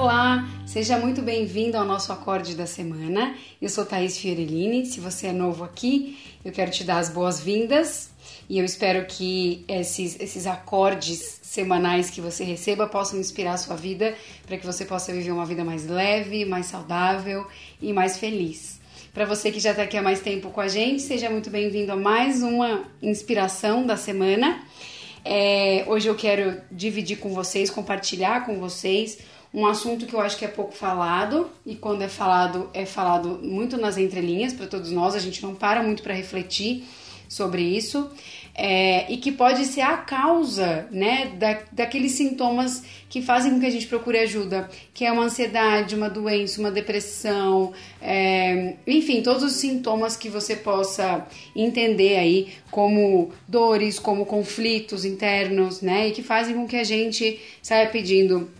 Olá, seja muito bem-vindo ao nosso acorde da semana. Eu sou Thaís Fiorellini. Se você é novo aqui, eu quero te dar as boas-vindas e eu espero que esses, esses acordes semanais que você receba possam inspirar a sua vida para que você possa viver uma vida mais leve, mais saudável e mais feliz. Para você que já está aqui há mais tempo com a gente, seja muito bem-vindo a mais uma inspiração da semana. É, hoje eu quero dividir com vocês, compartilhar com vocês um assunto que eu acho que é pouco falado e quando é falado é falado muito nas entrelinhas para todos nós. A gente não para muito para refletir sobre isso é, e que pode ser a causa, né, da, daqueles sintomas que fazem com que a gente procure ajuda, que é uma ansiedade, uma doença, uma depressão, é, enfim, todos os sintomas que você possa entender aí como dores, como conflitos internos, né, e que fazem com que a gente saia pedindo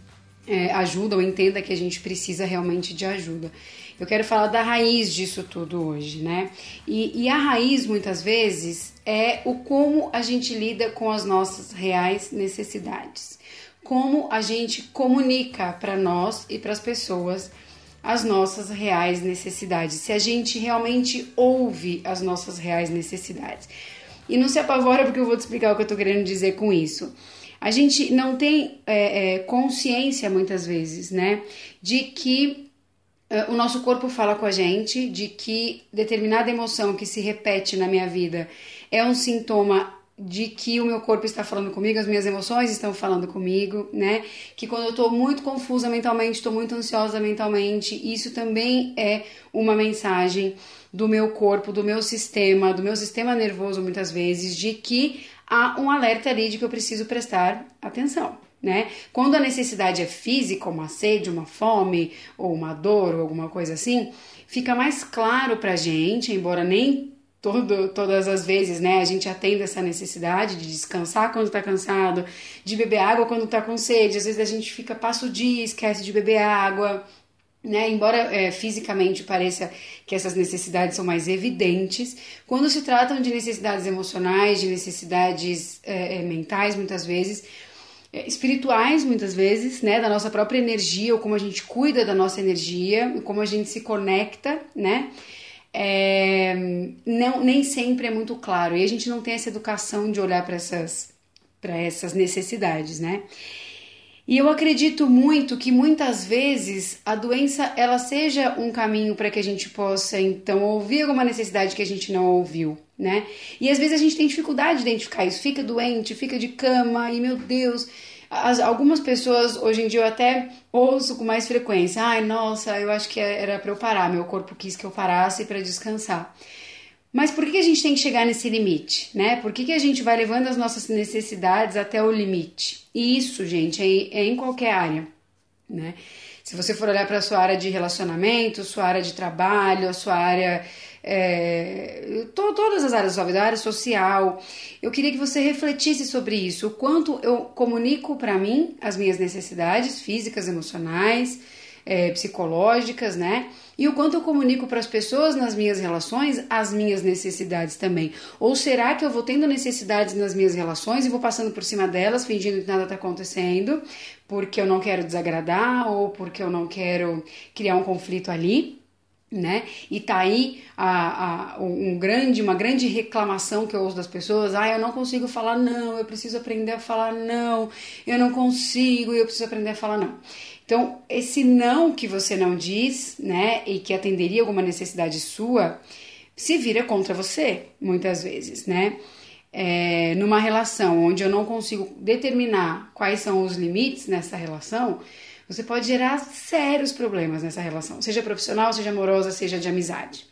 é, ajuda ou entenda que a gente precisa realmente de ajuda. Eu quero falar da raiz disso tudo hoje, né? E, e a raiz, muitas vezes, é o como a gente lida com as nossas reais necessidades. Como a gente comunica para nós e para as pessoas as nossas reais necessidades. Se a gente realmente ouve as nossas reais necessidades. E não se apavora porque eu vou te explicar o que eu estou querendo dizer com isso. A gente não tem é, é, consciência muitas vezes, né, de que uh, o nosso corpo fala com a gente de que determinada emoção que se repete na minha vida é um sintoma de que o meu corpo está falando comigo, as minhas emoções estão falando comigo, né? Que quando eu estou muito confusa mentalmente, estou muito ansiosa mentalmente, isso também é uma mensagem do meu corpo, do meu sistema, do meu sistema nervoso muitas vezes, de que há um alerta ali de que eu preciso prestar atenção né? Quando a necessidade é física, uma sede, uma fome, ou uma dor, ou alguma coisa assim, fica mais claro pra gente, embora nem todo, todas as vezes, né, a gente atenda essa necessidade de descansar quando tá cansado, de beber água quando tá com sede, às vezes a gente fica, passa o dia, esquece de beber água, né? Embora é, fisicamente pareça que essas necessidades são mais evidentes, quando se tratam de necessidades emocionais, de necessidades é, é mentais, muitas vezes, é, espirituais muitas vezes, né, da nossa própria energia, ou como a gente cuida da nossa energia, como a gente se conecta, né, é, não, nem sempre é muito claro e a gente não tem essa educação de olhar para essas, essas necessidades, né. E eu acredito muito que muitas vezes a doença ela seja um caminho para que a gente possa então ouvir alguma necessidade que a gente não ouviu, né? E às vezes a gente tem dificuldade de identificar isso, fica doente, fica de cama, e meu Deus, as, algumas pessoas hoje em dia eu até ouço com mais frequência: ai, nossa, eu acho que era para eu parar, meu corpo quis que eu parasse para descansar. Mas por que a gente tem que chegar nesse limite, né? Por que, que a gente vai levando as nossas necessidades até o limite? E isso, gente, é, é em qualquer área, né? Se você for olhar para a sua área de relacionamento, sua área de trabalho, a sua área é, to, todas as áreas da sua vida, a área social. Eu queria que você refletisse sobre isso, o quanto eu comunico para mim as minhas necessidades físicas, emocionais, é, psicológicas, né? E o quanto eu comunico para as pessoas nas minhas relações as minhas necessidades também. Ou será que eu vou tendo necessidades nas minhas relações e vou passando por cima delas, fingindo que nada está acontecendo, porque eu não quero desagradar ou porque eu não quero criar um conflito ali? né? E tá aí a, a, um grande, uma grande reclamação que eu ouço das pessoas: ah, eu não consigo falar não, eu preciso aprender a falar não, eu não consigo, eu preciso aprender a falar não. Então, esse não que você não diz, né, e que atenderia alguma necessidade sua, se vira contra você, muitas vezes, né? É, numa relação onde eu não consigo determinar quais são os limites nessa relação, você pode gerar sérios problemas nessa relação, seja profissional, seja amorosa, seja de amizade.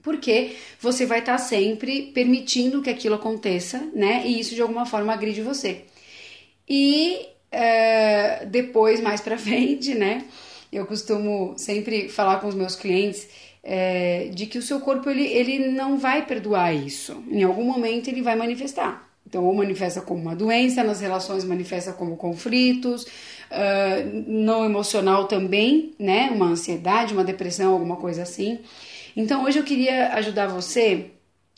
Porque você vai estar sempre permitindo que aquilo aconteça, né? E isso de alguma forma agride você. E é, depois, mais pra frente, né? Eu costumo sempre falar com os meus clientes é, de que o seu corpo ele, ele não vai perdoar isso. Em algum momento ele vai manifestar. Então, ou manifesta como uma doença, nas relações manifesta como conflitos, uh, no emocional também, né? Uma ansiedade, uma depressão, alguma coisa assim. Então, hoje eu queria ajudar você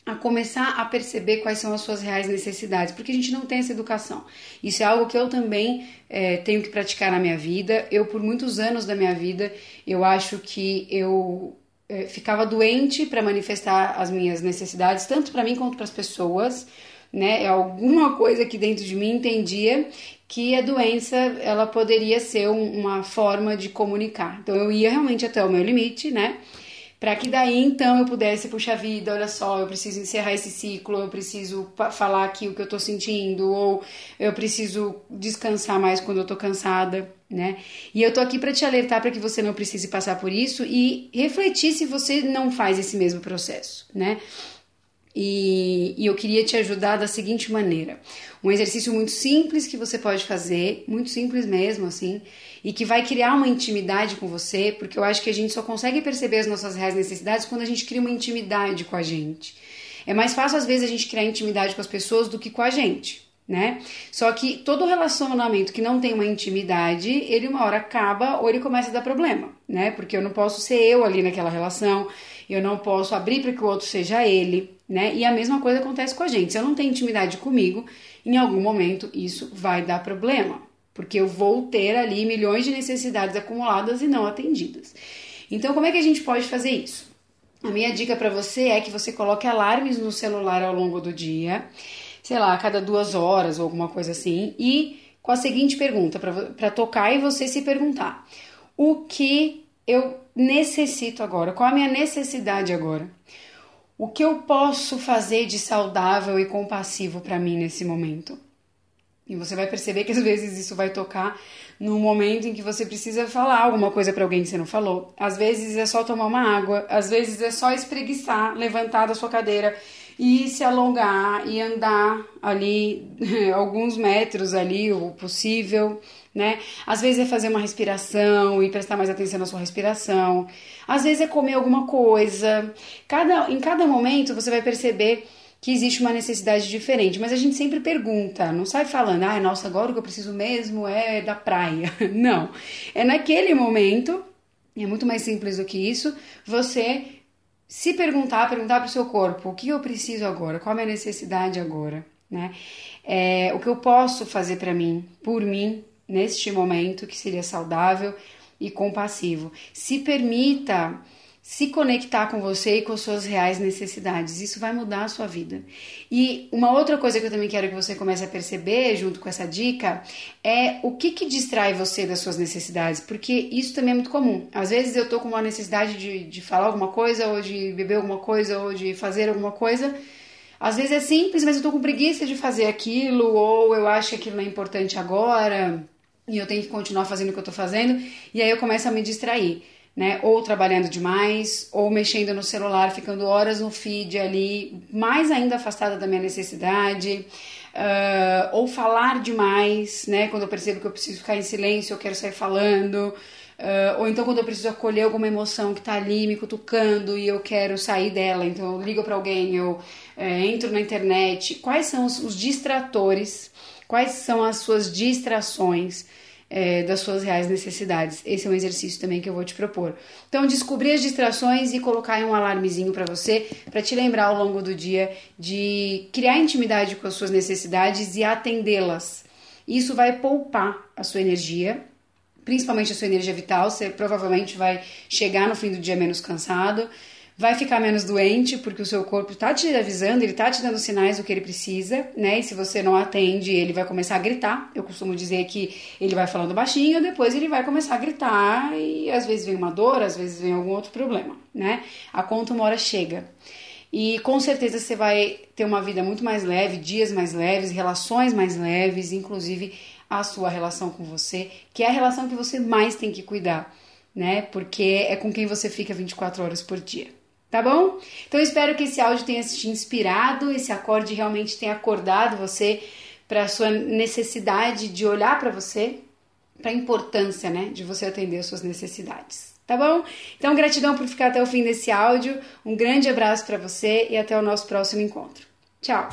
a começar a perceber quais são as suas reais necessidades, porque a gente não tem essa educação. Isso é algo que eu também é, tenho que praticar na minha vida. Eu, por muitos anos da minha vida, eu acho que eu é, ficava doente para manifestar as minhas necessidades, tanto para mim quanto para as pessoas. Né? É alguma coisa que dentro de mim entendia que a doença ela poderia ser um, uma forma de comunicar. Então eu ia realmente até o meu limite, né? Para que daí então eu pudesse, puxa vida, olha só, eu preciso encerrar esse ciclo, eu preciso falar aqui o que eu tô sentindo, ou eu preciso descansar mais quando eu tô cansada, né? E eu tô aqui para te alertar para que você não precise passar por isso e refletir se você não faz esse mesmo processo, né? E, e, eu queria te ajudar da seguinte maneira: um exercício muito simples que você pode fazer, muito simples mesmo, assim, e que vai criar uma intimidade com você, porque eu acho que a gente só consegue perceber as nossas reais necessidades quando a gente cria uma intimidade com a gente. É mais fácil, às vezes, a gente criar intimidade com as pessoas do que com a gente, né? Só que todo relacionamento que não tem uma intimidade, ele uma hora acaba ou ele começa a dar problema, né? Porque eu não posso ser eu ali naquela relação, eu não posso abrir para que o outro seja ele, né? E a mesma coisa acontece com a gente. Se eu não tenho intimidade comigo, em algum momento isso vai dar problema porque eu vou ter ali milhões de necessidades acumuladas e não atendidas. Então, como é que a gente pode fazer isso? A minha dica para você é que você coloque alarmes no celular ao longo do dia, sei lá, a cada duas horas ou alguma coisa assim, e com a seguinte pergunta, para tocar e você se perguntar: o que eu necessito agora? Qual a minha necessidade agora? O que eu posso fazer de saudável e compassivo para mim nesse momento? E você vai perceber que às vezes isso vai tocar num momento em que você precisa falar alguma coisa para alguém que você não falou. Às vezes é só tomar uma água, às vezes é só espreguiçar, levantar da sua cadeira e se alongar e andar ali alguns metros ali, o possível, né? Às vezes é fazer uma respiração e prestar mais atenção na sua respiração. Às vezes é comer alguma coisa. Cada, em cada momento você vai perceber que existe uma necessidade diferente, mas a gente sempre pergunta, não sai falando, ah, nossa, agora o que eu preciso mesmo é da praia. Não. É naquele momento, é muito mais simples do que isso, você se perguntar, perguntar para o seu corpo, o que eu preciso agora? Qual a minha necessidade agora? Né? É, o que eu posso fazer para mim, por mim, neste momento, que seria saudável e compassivo. Se permita se conectar com você e com suas reais necessidades. Isso vai mudar a sua vida. E uma outra coisa que eu também quero que você comece a perceber, junto com essa dica, é o que, que distrai você das suas necessidades, porque isso também é muito comum. Às vezes eu tô com uma necessidade de, de falar alguma coisa, ou de beber alguma coisa, ou de fazer alguma coisa. Às vezes é simples, mas eu tô com preguiça de fazer aquilo, ou eu acho que aquilo não é importante agora, e eu tenho que continuar fazendo o que eu tô fazendo, e aí eu começo a me distrair né? Ou trabalhando demais, ou mexendo no celular, ficando horas no feed ali, mais ainda afastada da minha necessidade. Uh, ou falar demais, né? Quando eu percebo que eu preciso ficar em silêncio, eu quero sair falando. Uh, ou então quando eu preciso acolher alguma emoção que tá ali me cutucando e eu quero sair dela, então eu ligo para alguém, eu é, entro na internet. Quais são os, os distratores? Quais são as suas distrações? É, das suas reais necessidades. Esse é um exercício também que eu vou te propor. Então, descobrir as distrações e colocar um alarmezinho para você, para te lembrar ao longo do dia de criar intimidade com as suas necessidades e atendê-las. Isso vai poupar a sua energia, principalmente a sua energia vital. Você provavelmente vai chegar no fim do dia menos cansado vai ficar menos doente, porque o seu corpo está te avisando, ele está te dando sinais do que ele precisa, né? E se você não atende, ele vai começar a gritar. Eu costumo dizer que ele vai falando baixinho, depois ele vai começar a gritar e às vezes vem uma dor, às vezes vem algum outro problema, né? A conta uma hora chega. E com certeza você vai ter uma vida muito mais leve, dias mais leves, relações mais leves, inclusive a sua relação com você, que é a relação que você mais tem que cuidar, né? Porque é com quem você fica 24 horas por dia. Tá bom? Então espero que esse áudio tenha te inspirado, esse acorde realmente tenha acordado você para a sua necessidade de olhar para você, para a importância, né, de você atender as suas necessidades. Tá bom? Então gratidão por ficar até o fim desse áudio. Um grande abraço para você e até o nosso próximo encontro. Tchau.